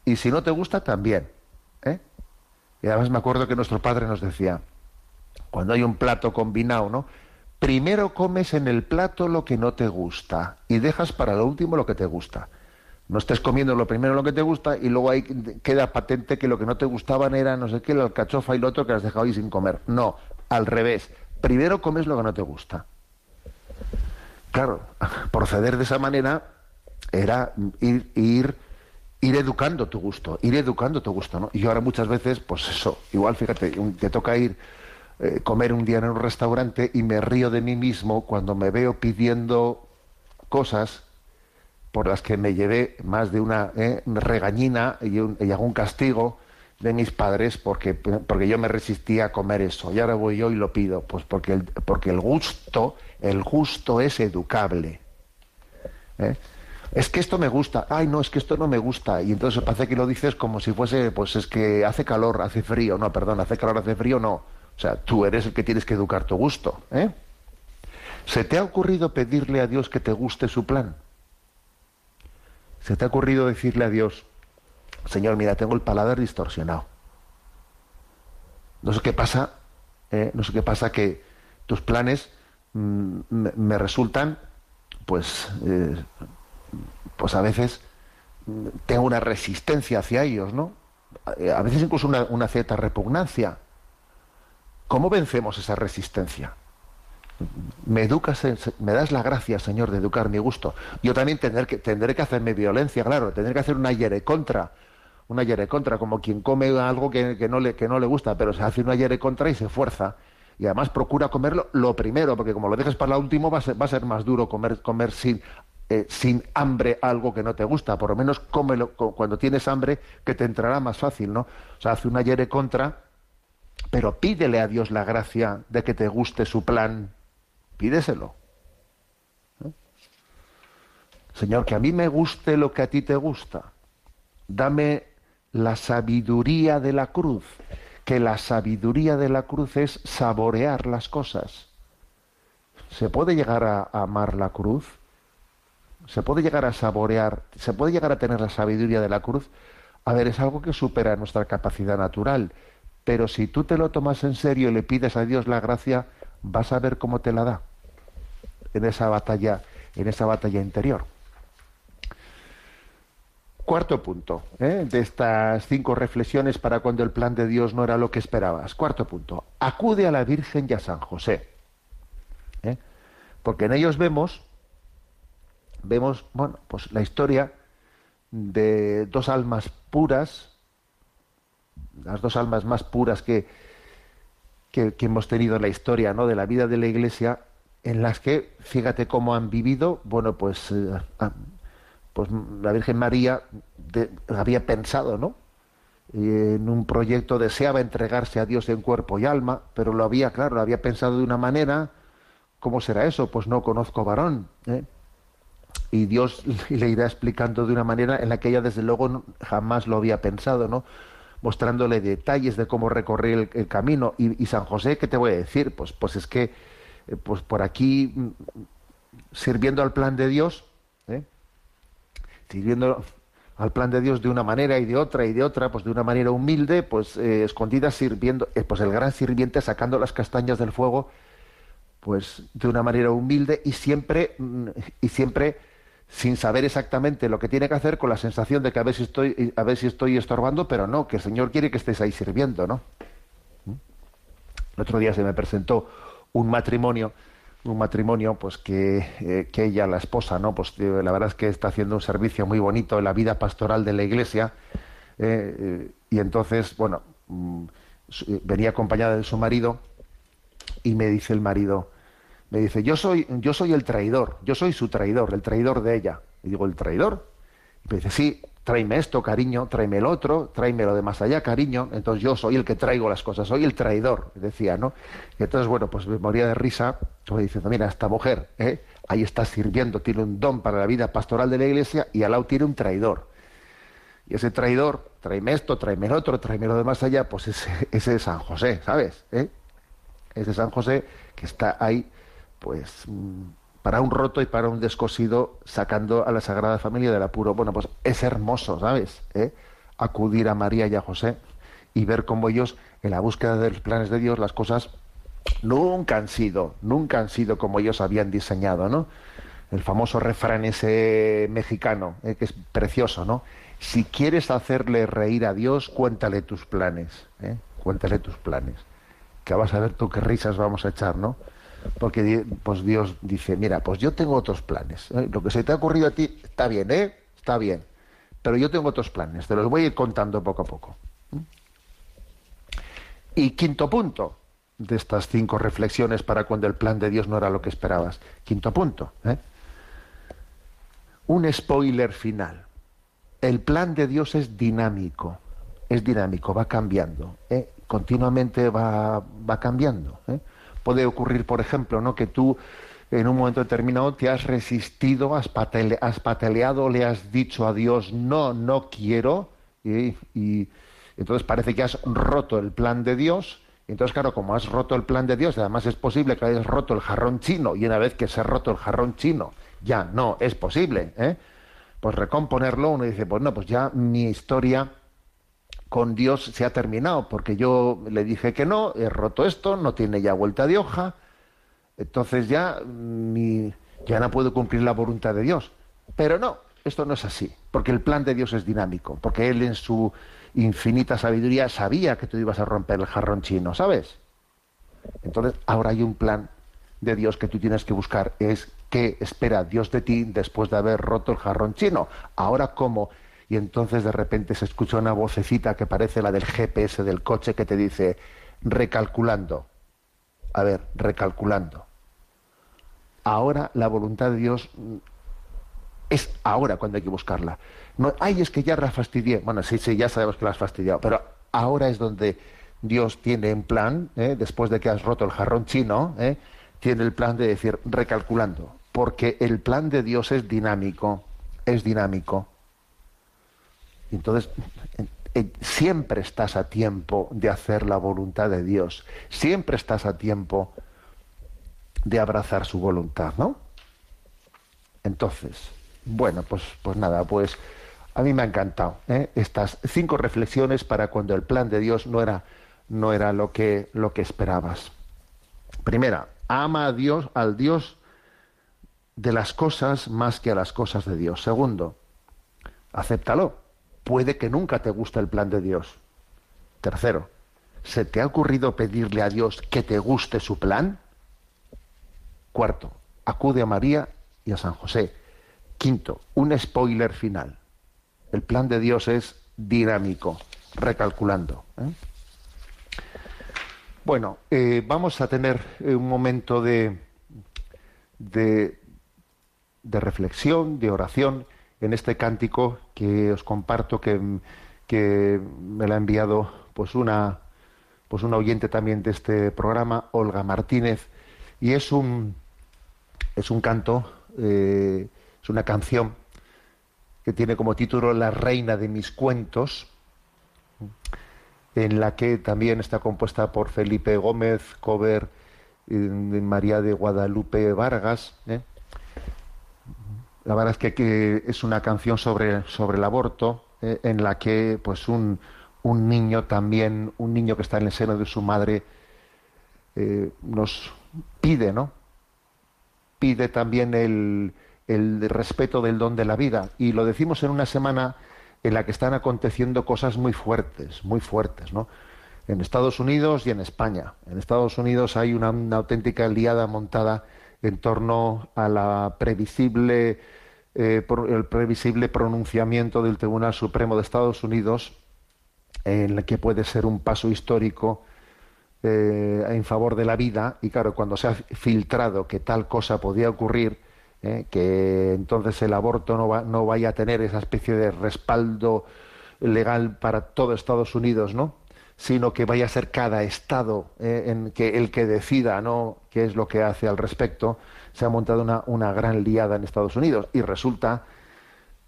Y si no te gusta, también. ¿eh? Y además me acuerdo que nuestro padre nos decía, cuando hay un plato combinado, ¿no? Primero comes en el plato lo que no te gusta y dejas para lo último lo que te gusta. No estés comiendo lo primero lo que te gusta y luego ahí queda patente que lo que no te gustaban era no sé qué, la alcachofa y lo otro que has dejado ahí sin comer. No, al revés. Primero comes lo que no te gusta. Claro, proceder de esa manera era ir, ir, ir educando tu gusto, ir educando tu gusto, ¿no? Y ahora muchas veces, pues eso, igual fíjate, te toca ir eh, comer un día en un restaurante y me río de mí mismo cuando me veo pidiendo cosas por las que me llevé más de una eh, regañina y, un- algún castigo de mis padres porque, porque yo me resistía a comer eso. Y ahora voy yo y lo pido. Pues porque el, porque el gusto, el gusto es educable. ¿eh? Es que esto me gusta. Ay, no, es que esto no me gusta. Y entonces parece que lo dices como si fuese, pues es que hace calor, hace frío. No, perdón, hace calor, hace frío, no. O sea, tú eres el que tienes que educar tu gusto. ¿eh? ¿Se te ha ocurrido pedirle a Dios que te guste su plan? ¿Se te ha ocurrido decirle a Dios, Señor, mira, tengo el paladar distorsionado? No sé qué pasa, ¿eh? no sé qué pasa que tus planes mm, me, resultan, pues, eh, pues a veces mm, tengo una resistencia hacia ellos, ¿no? A veces incluso una, cierta repugnancia. ¿Cómo vencemos esa resistencia? me educas, me das la gracia, Señor, de educar mi gusto. Yo también tendré que, tendré que hacerme violencia, claro, tendré que hacer una yere contra, una yere contra, como quien come algo que, no le, que no le gusta, pero se hace una yere contra y se fuerza. Y además procura comerlo lo primero, porque como lo dejes para lo último va a ser, va a ser más duro comer, comer sin, eh, sin hambre algo que no te gusta. Por lo menos cómelo cuando tienes hambre, que te entrará más fácil, ¿no? O sea, hace una yere contra, pero pídele a Dios la gracia de que te guste su plan pídeselo. Señor, que a mí me guste lo que a ti te gusta. Dame la sabiduría de la cruz, que la sabiduría de la cruz es saborear las cosas. ¿Se puede llegar a, amar la cruz? ¿Se puede llegar a saborear? ¿Se puede llegar a tener la sabiduría de la cruz? A ver, es algo que supera nuestra capacidad natural, pero si tú te lo tomas en serio y le pides a Dios la gracia, vas a ver cómo te la da en esa batalla, en esa batalla interior. Cuarto punto ¿eh? de estas cinco reflexiones para cuando el plan de Dios no era lo que esperabas. Cuarto punto, acude a la Virgen y a San José. ¿eh? Porque en ellos vemos, vemos, bueno, pues la historia de dos almas puras, las dos almas más puras que, que, hemos tenido en la historia ¿no? de la vida de la Iglesia, en las que, fíjate cómo han vivido, bueno, pues, eh, pues la Virgen María había pensado, ¿no? en un proyecto deseaba entregarse a Dios en cuerpo y alma, pero lo había, claro, lo había pensado de una manera, ¿cómo será eso? Pues no conozco varón. ¿eh? Y Dios le irá explicando de una manera en la que ella desde luego jamás lo había pensado, ¿no? Mostrándole detalles de cómo recorrer el, camino. Y, y, San José, ¿qué te voy a decir? Pues, pues es que eh, pues por aquí mm, sirviendo al plan de Dios, ¿eh? sirviendo al plan de Dios de una manera y de otra y de otra, pues de una manera humilde, pues eh, escondida sirviendo, pues el gran sirviente sacando las castañas del fuego, pues de una manera humilde y siempre mm, y siempre sin saber exactamente lo que tiene que hacer, con la sensación de que a ver si estoy, a ver si estoy estorbando, pero no, que el Señor quiere que estés ahí sirviendo, ¿no? ¿Mm? El otro día se me presentó un matrimonio un matrimonio pues que, eh, que, ella la esposa no pues eh, la verdad es que está haciendo un servicio muy bonito en la vida pastoral de la iglesia eh, y entonces bueno mm, venía acompañada de su marido y me dice el marido me dice yo soy yo soy el traidor yo soy su traidor el traidor de ella y digo el traidor y me dice sí tráeme esto, cariño, tráeme el otro, tráeme lo de más allá, cariño. Entonces yo soy el que traigo las cosas, soy el traidor, decía, ¿no? Entonces, bueno, pues me moría de risa, como diciendo, mira, esta mujer, ¿eh? ahí está sirviendo, tiene un don para la vida pastoral de la iglesia y al lado tiene un traidor. Y ese traidor, tráeme esto, tráeme el otro, tráeme lo de más allá, pues ese, ese es San José, ¿sabes? ¿Eh? Ese San José que está ahí, pues mm, para un roto y para un descosido sacando a la Sagrada Familia del apuro. Bueno, pues es hermoso, ¿sabes? ¿Eh? Acudir a María y a José y ver cómo ellos, en la búsqueda de los planes de Dios, las cosas nunca han sido, nunca han sido como ellos habían diseñado, ¿no? El famoso refrán ese mexicano, ¿eh? que es precioso, ¿no? Si quieres hacerle reír a Dios, cuéntale tus planes, ¿eh? Cuéntale tus planes. Que vas a ver tú qué risas vamos a echar, ¿no? Porque pues Dios dice, mira, pues yo tengo otros planes. ¿eh? Lo que se te ha ocurrido a ti está bien, ¿eh? Está bien. Pero yo tengo otros planes, te los voy a ir contando poco a poco. Y quinto punto de estas cinco reflexiones para cuando el plan de Dios no era lo que esperabas. Quinto punto. ¿eh? Un spoiler final. El plan de Dios es dinámico. es dinámico, va cambiando, ¿eh? continuamente va, va cambiando. ¿eh? Puede ocurrir, por ejemplo, ¿no? que tú en un momento determinado te has resistido, has, pataleado, le has dicho a Dios, no, no quiero, y, y entonces parece que has roto el plan de Dios, entonces, claro, como has roto el plan de Dios, además es posible que hayas roto el jarrón chino, y una vez que se ha roto el jarrón chino, ya no es posible, ¿eh? pues recomponerlo, uno dice, pues no, pues ya mi historia con Dios se ha terminado, porque yo le dije que no, he roto esto, no tiene ya vuelta de hoja, entonces ya, mi, ya no puedo cumplir la voluntad de Dios. Pero no, esto no es así, porque el plan de Dios es dinámico, porque Él en su infinita sabiduría sabía que tú ibas a romper el jarrón chino, ¿sabes? Entonces, ahora hay un plan de Dios que tú tienes que buscar, es qué espera Dios de ti después de haber roto el jarrón chino. Ahora, ¿cómo? Y entonces de repente se escucha una vocecita que parece la del GPS del coche que te dice, recalculando. A ver, recalculando. Ahora la voluntad de Dios es ahora cuando hay que buscarla. No, ay, es que ya la fastidié. Bueno, sí, sí, ya sabemos que la has fastidiado, pero ahora es donde Dios tiene en plan, ¿eh? después de que has roto el jarrón chino, ¿eh? tiene el plan de decir, recalculando, porque el plan de Dios es dinámico, es dinámico. Entonces, siempre estás a tiempo de hacer la voluntad de Dios, siempre estás a tiempo de abrazar su voluntad, ¿no? Entonces, bueno, pues, pues nada, pues a mí me ha encantado ¿eh? estas cinco reflexiones para cuando el plan de Dios no era, no era lo, que, lo que esperabas. Primera, ama a Dios, al Dios de las cosas más que a las cosas de Dios. Segundo, acéptalo. Puede que nunca te guste el plan de Dios. Tercero, ¿se te ha ocurrido pedirle a Dios que te guste su plan? Cuarto, acude a María y a San José. Quinto, un spoiler final. El plan de Dios es dinámico, recalculando. ¿eh? Bueno, eh, vamos a tener eh, un momento de, de, reflexión, de oración, en este cántico que os comparto, que, me lo ha enviado pues una, pues una oyente también de este programa, Olga Martínez, y es un, es un canto es una canción que tiene como título La reina de mis cuentos, en la que también está compuesta por Felipe Gómez, cover de María de Guadalupe Vargas. ¿eh? La verdad es que, es una canción sobre, sobre el aborto, ¿eh? en la que pues un, un, niño también, un niño que está en el seno de su madre, eh, nos pide, ¿no? Pide también el, el respeto del don de la vida. Y lo decimos en una semana en la que están aconteciendo cosas muy fuertes, muy fuertes, ¿no? En Estados Unidos y en España. En Estados Unidos hay una, auténtica liada montada en torno a la previsible, eh, el previsible pronunciamiento del Tribunal Supremo de Estados Unidos, en el que puede ser un paso histórico eh, en favor de la vida. Y claro, cuando se ha filtrado que tal cosa podía ocurrir, ¿eh? que entonces el aborto no, no vaya a tener esa especie de respaldo legal para todo Estados Unidos, ¿no? Sino que vaya a ser cada estado ¿eh? en que el que decida no qué es lo que hace al respecto se ha montado una, una gran liada en Estados Unidos y resulta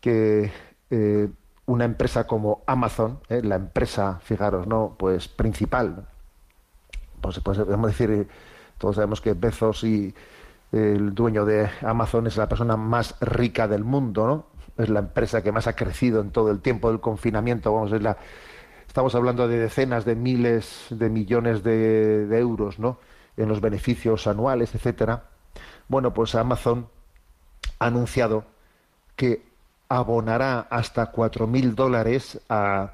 que eh, una empresa como Amazon la empresa fijaros no pues principal pues, pues podemos decir todos sabemos que Bezos y el dueño de Amazon es la persona más rica del mundo, ¿no? Es la empresa que más ha crecido en todo el tiempo del confinamiento, vamos, es la estamos hablando de decenas de miles de millones de, euros, ¿no? En los beneficios anuales, etcétera. Bueno, pues Amazon ha anunciado que abonará hasta cuatro mil dólares a,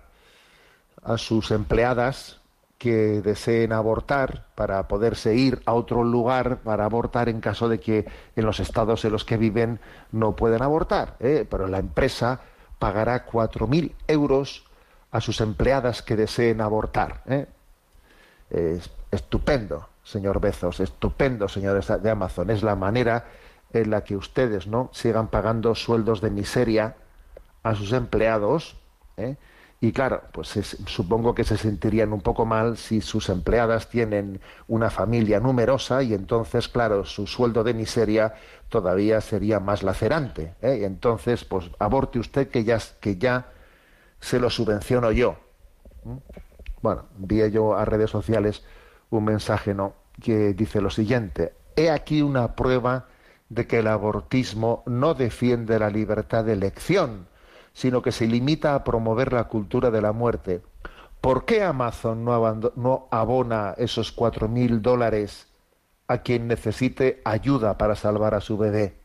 a sus empleadas que deseen abortar para poderse ir a otro lugar para abortar en caso de que en los estados en los que viven no puedan abortar. ¿eh? Pero la empresa pagará 4.000 euros a sus empleadas que deseen abortar. ¿eh? Es estupendo, señor Bezos, estupendo, señores de Amazon. Es la manera en la que ustedes no sigan pagando sueldos de miseria a sus empleados. ¿eh? Y claro, pues supongo que se sentirían un poco mal si sus empleadas tienen una familia numerosa y entonces, claro, su sueldo de miseria todavía sería más lacerante. ¿eh? Y entonces, pues aborte usted que ya, que ya se lo subvenciono yo. ¿Mm? Bueno, vi yo a redes sociales un mensaje ¿no? que dice lo siguiente, he aquí una prueba de que el abortismo no defiende la libertad de elección, sino que se limita a promover la cultura de la muerte. ¿Por qué Amazon no, abona esos cuatro mil dólares a quien necesite ayuda para salvar a su bebé?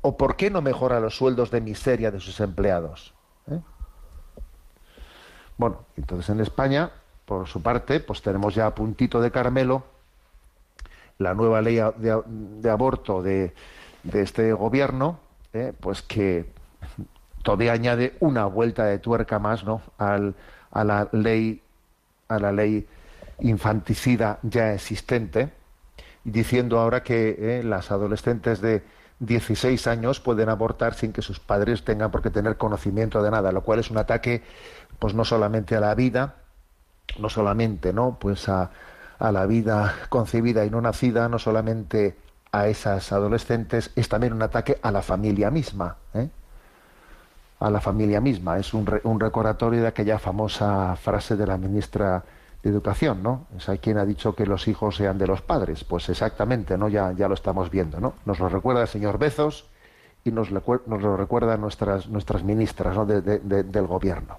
¿O por qué no mejora los sueldos de miseria de sus empleados? Bueno, entonces en España, por su parte, pues tenemos ya a puntito de Carmelo la nueva ley de, aborto de, este gobierno, eh, pues que todavía añade una vuelta de tuerca más ¿no? Al, a la ley a la ley infanticida ya existente, diciendo ahora que eh, las adolescentes de 16 años pueden abortar sin que sus padres tengan por qué tener conocimiento de nada, lo cual es un ataque pues no solamente a la vida, no solamente ¿no? pues a, la vida concebida y no nacida, no solamente a esas adolescentes, es también un ataque a la familia misma. ¿eh? A la familia misma. Es un, recordatorio de aquella famosa frase de la ministra de Educación, ¿no? Es quien ha dicho que los hijos sean de los padres. Pues exactamente, ¿no? Ya, ya lo estamos viendo, ¿no? Nos lo recuerda el señor Bezos y nos, lo recuerdan nuestras, nuestras ministras del gobierno.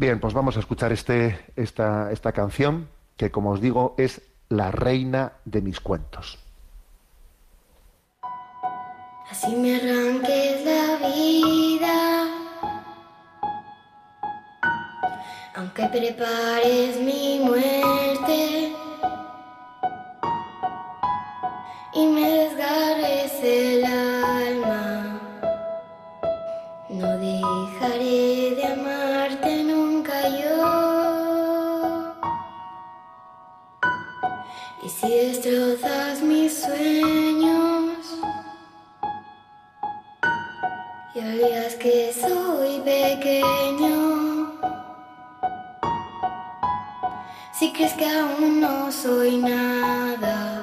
Bien, pues vamos a escuchar este, esta, esta canción que, como os digo, es la reina de mis cuentos. Así me arranques la vida, aunque prepares mi muerte y me desgarres el alma, si destrozas mis sueños y olvidas que soy pequeño, si crees que aún no soy nada,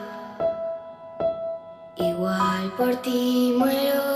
igual por ti muero,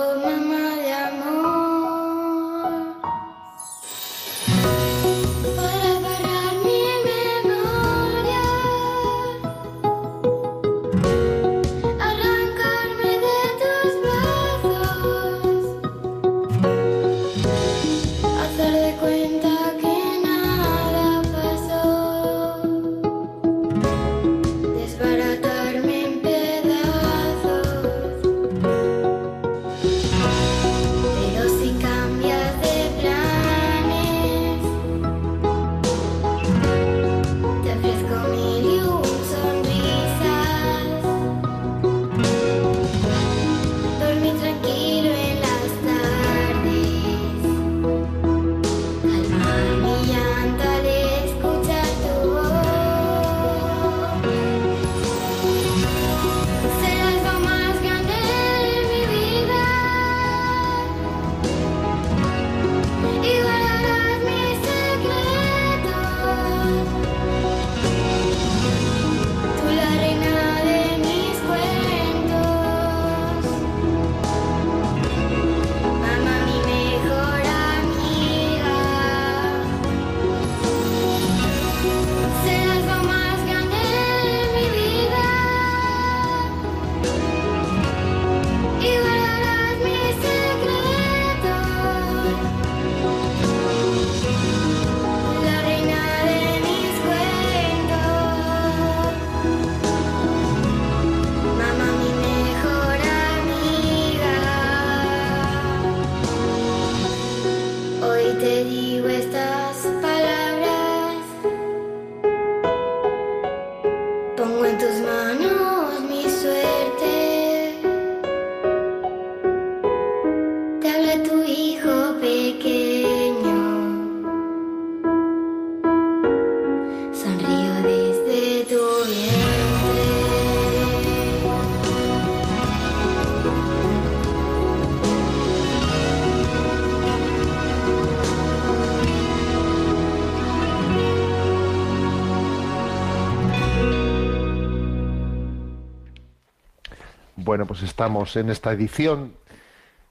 Bueno, pues estamos en esta edición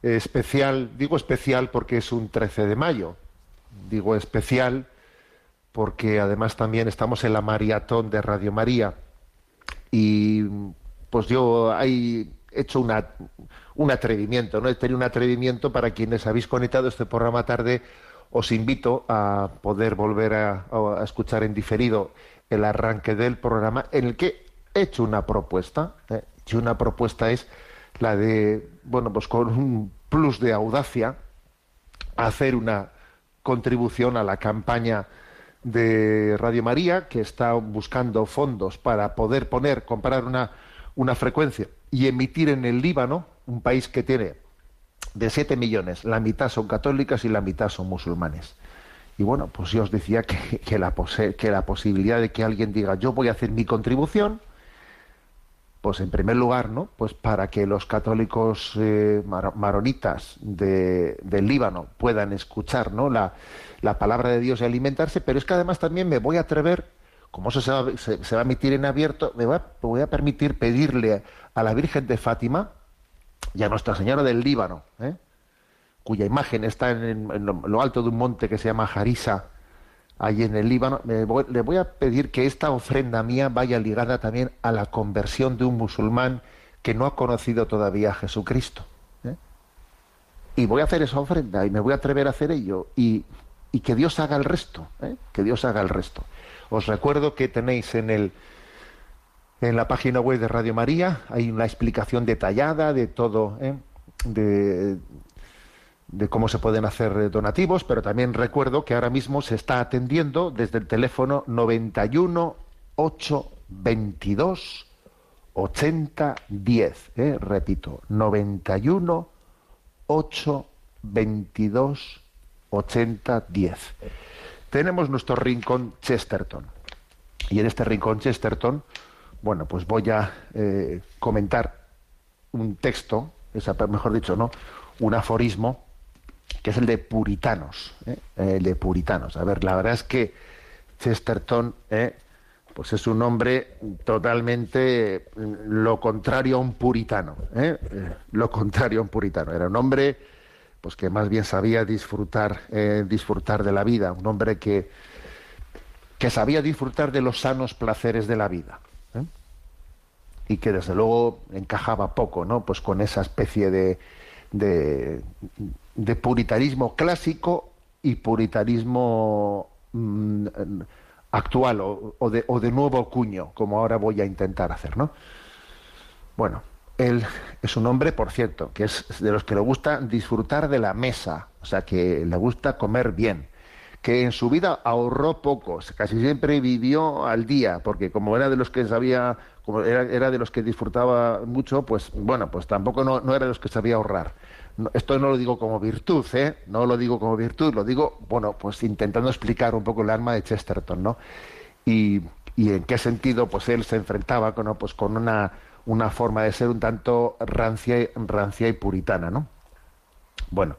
especial, digo especial porque es un 13 de mayo, digo especial porque además también estamos en la maratón de Radio María y pues yo he hecho un atrevimiento, ¿no? He tenido un atrevimiento para quienes habéis conectado este programa tarde, os invito a poder volver a, a escuchar en diferido el arranque del programa en el que he hecho una propuesta, ¿eh? Y una propuesta es la de, bueno, pues con un plus de audacia, hacer una contribución a la campaña de Radio María, que está buscando fondos para poder poner, comprar una, una frecuencia y emitir en el Líbano, un país que tiene de 7 millones, la mitad son católicas y la mitad son musulmanes. Y bueno, pues yo os decía que, que, la, que la posibilidad de que alguien diga yo voy a hacer mi contribución, pues en primer lugar, ¿no? Pues para que los católicos eh, maronitas de, del Líbano puedan escuchar, ¿no? La, la, palabra de Dios y alimentarse, pero es que además también me voy a atrever, como eso se va, se, se va a emitir en abierto, me voy, a, me voy, a, permitir pedirle a la Virgen de Fátima y a Nuestra Señora del Líbano, ¿eh? cuya imagen está en, en, lo alto de un monte que se llama Jarisa, ahí en el Líbano, voy, le voy a pedir que esta ofrenda mía vaya ligada también a la conversión de un musulmán que no ha conocido todavía a Jesucristo. ¿eh? Y voy a hacer esa ofrenda y me voy a atrever a hacer ello y, y que Dios haga el resto, ¿eh? que Dios haga el resto. Os recuerdo que tenéis en el en la página web de Radio María hay una explicación detallada de todo, ¿eh? de, de cómo se pueden hacer donativos, pero también recuerdo que ahora mismo se está atendiendo desde el teléfono 91 822 80 10. ¿eh? Repito, 91 822 80 10. Tenemos nuestro rincón Chesterton. Y en este rincón Chesterton, bueno, pues voy a eh, comentar un texto, mejor dicho, ¿no? Un aforismo que es el de puritanos, ¿eh? el de puritanos. A ver, la verdad es que Chesterton, ¿eh? pues es un hombre totalmente lo contrario a un puritano, ¿eh? lo contrario a un puritano. Era un hombre, pues que más bien sabía disfrutar, disfrutar de la vida, un hombre que que sabía disfrutar de los sanos placeres de la vida y que desde luego encajaba poco, ¿no? Pues con esa especie de, de puritanismo clásico y puritanismo mmm, actual o, de, o, de, nuevo cuño, como ahora voy a intentar hacer, ¿no? Bueno, él es un hombre, por cierto, que es de los que le gusta disfrutar de la mesa, o sea, que le gusta comer bien, que en su vida ahorró poco, casi siempre vivió al día, porque como era de los que sabía, como era, era de los que disfrutaba mucho, pues bueno, pues tampoco no era de los que sabía ahorrar esto no lo digo como virtud, ¿eh? No lo digo como virtud, lo digo, bueno, pues intentando explicar un poco el alma de Chesterton, ¿no? Y, y en qué sentido, pues él se enfrentaba con, ¿no? pues con una, una forma de ser un tanto rancia, rancia y puritana, ¿no? Bueno,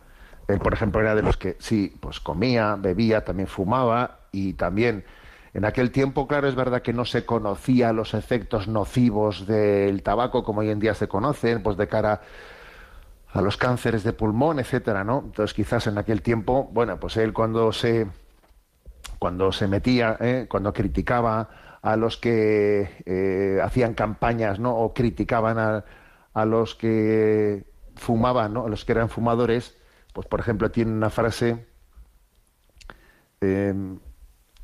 él, por ejemplo, era de los que sí, pues comía, bebía, también fumaba y también en aquel tiempo, claro, es verdad que no se conocía los efectos nocivos del tabaco como hoy en día se conocen, pues de cara a los cánceres de pulmón, etcétera, ¿no? Entonces quizás en aquel tiempo, bueno, pues él cuando se cuando se metía, ¿eh? cuando criticaba a los que eh, hacían campañas, ¿no? O criticaban a, a, los que fumaban, ¿no? A los que eran fumadores, pues por ejemplo tiene una frase eh,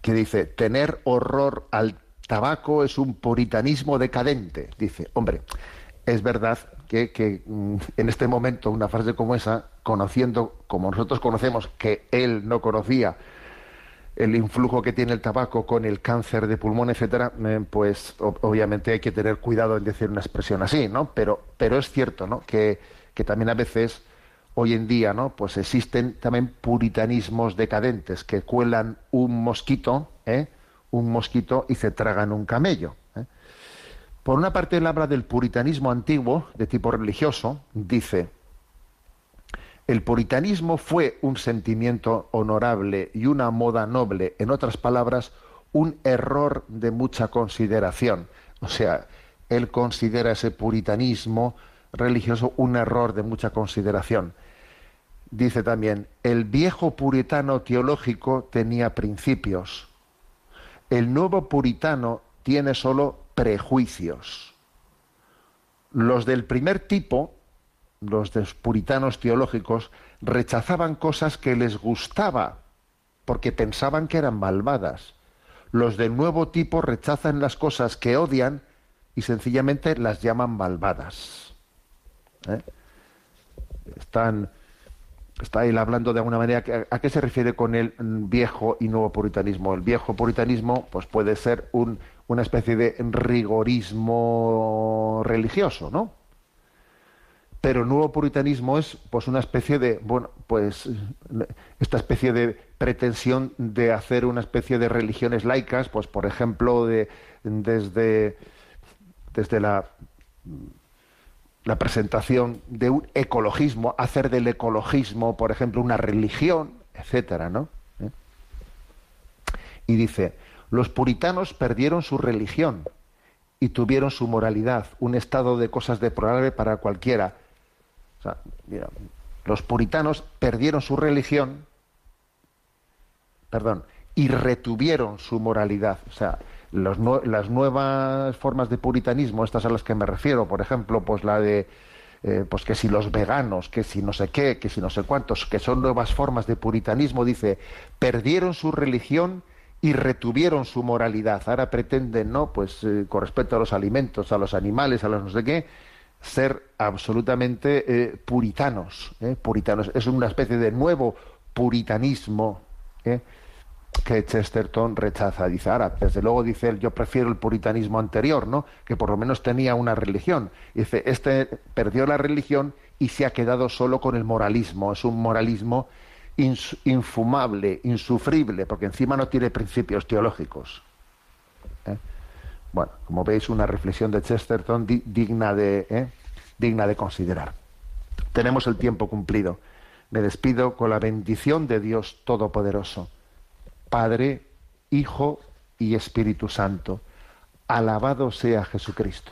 que dice tener horror al tabaco es un puritanismo decadente. Dice, hombre, es verdad que, mm, en este momento una frase como esa, conociendo como nosotros conocemos que él no conocía el influjo que tiene el tabaco con el cáncer de pulmón, etcétera, eh, pues obviamente hay que tener cuidado en decir una expresión así, ¿no? Pero, pero es cierto, ¿no? Que, que también a veces hoy en día, ¿no? Pues existen también puritanismos decadentes que cuelan un mosquito, ¿eh? Un mosquito y se tragan un camello. Por una parte, él habla del puritanismo antiguo, de tipo religioso, dice, el puritanismo fue un sentimiento honorable y una moda noble, en otras palabras, un error de mucha consideración. O sea, él considera ese puritanismo religioso un error de mucha consideración. Dice también, el viejo puritano teológico tenía principios. El nuevo puritano tiene solo prejuicios. Los del primer tipo, los de puritanos teológicos, rechazaban cosas que les gustaba porque pensaban que eran malvadas. Los del nuevo tipo rechazan las cosas que odian y sencillamente las llaman malvadas. ¿Eh? Están, está él hablando de alguna manera, ¿a qué se refiere con el viejo y nuevo puritanismo? El viejo puritanismo pues puede ser un, una especie de rigorismo religioso, ¿no? Pero el nuevo puritanismo es pues una especie de, bueno, pues esta especie de pretensión de hacer una especie de religiones laicas, pues por ejemplo, de, desde, desde la, la presentación de un ecologismo, hacer del ecologismo, por ejemplo, una religión, etcétera, ¿no? ¿Eh? Y dice, los puritanos perdieron su religión y tuvieron su moralidad, un estado de cosas deplorable para cualquiera. O sea, mira, los puritanos perdieron su religión, perdón, y retuvieron su moralidad. O sea, las nuevas formas de puritanismo, estas a las que me refiero, por ejemplo, pues la de eh, pues que si los veganos, que si no sé qué, que si no sé cuántos, que son nuevas formas de puritanismo, dice, perdieron su religión y retuvieron su moralidad. Ahora pretenden, ¿no? Pues eh, con respecto a los alimentos, a los animales, a los no sé qué, ser absolutamente eh, puritanos, ¿eh? puritanos. Es una especie de nuevo puritanismo que Chesterton rechaza. Dice, ahora, desde luego dice él, yo prefiero el puritanismo anterior, ¿no? Que por lo menos tenía una religión. Dice, este perdió la religión y se ha quedado solo con el moralismo. Es un moralismo infumable, insufrible, porque encima no tiene principios teológicos. ¿Eh? Bueno, como veis, una reflexión de Chesterton digna, de, ¿eh? digna de considerar. Tenemos el tiempo cumplido. Me despido con la bendición de Dios Todopoderoso, Padre, Hijo y Espíritu Santo. Alabado sea Jesucristo.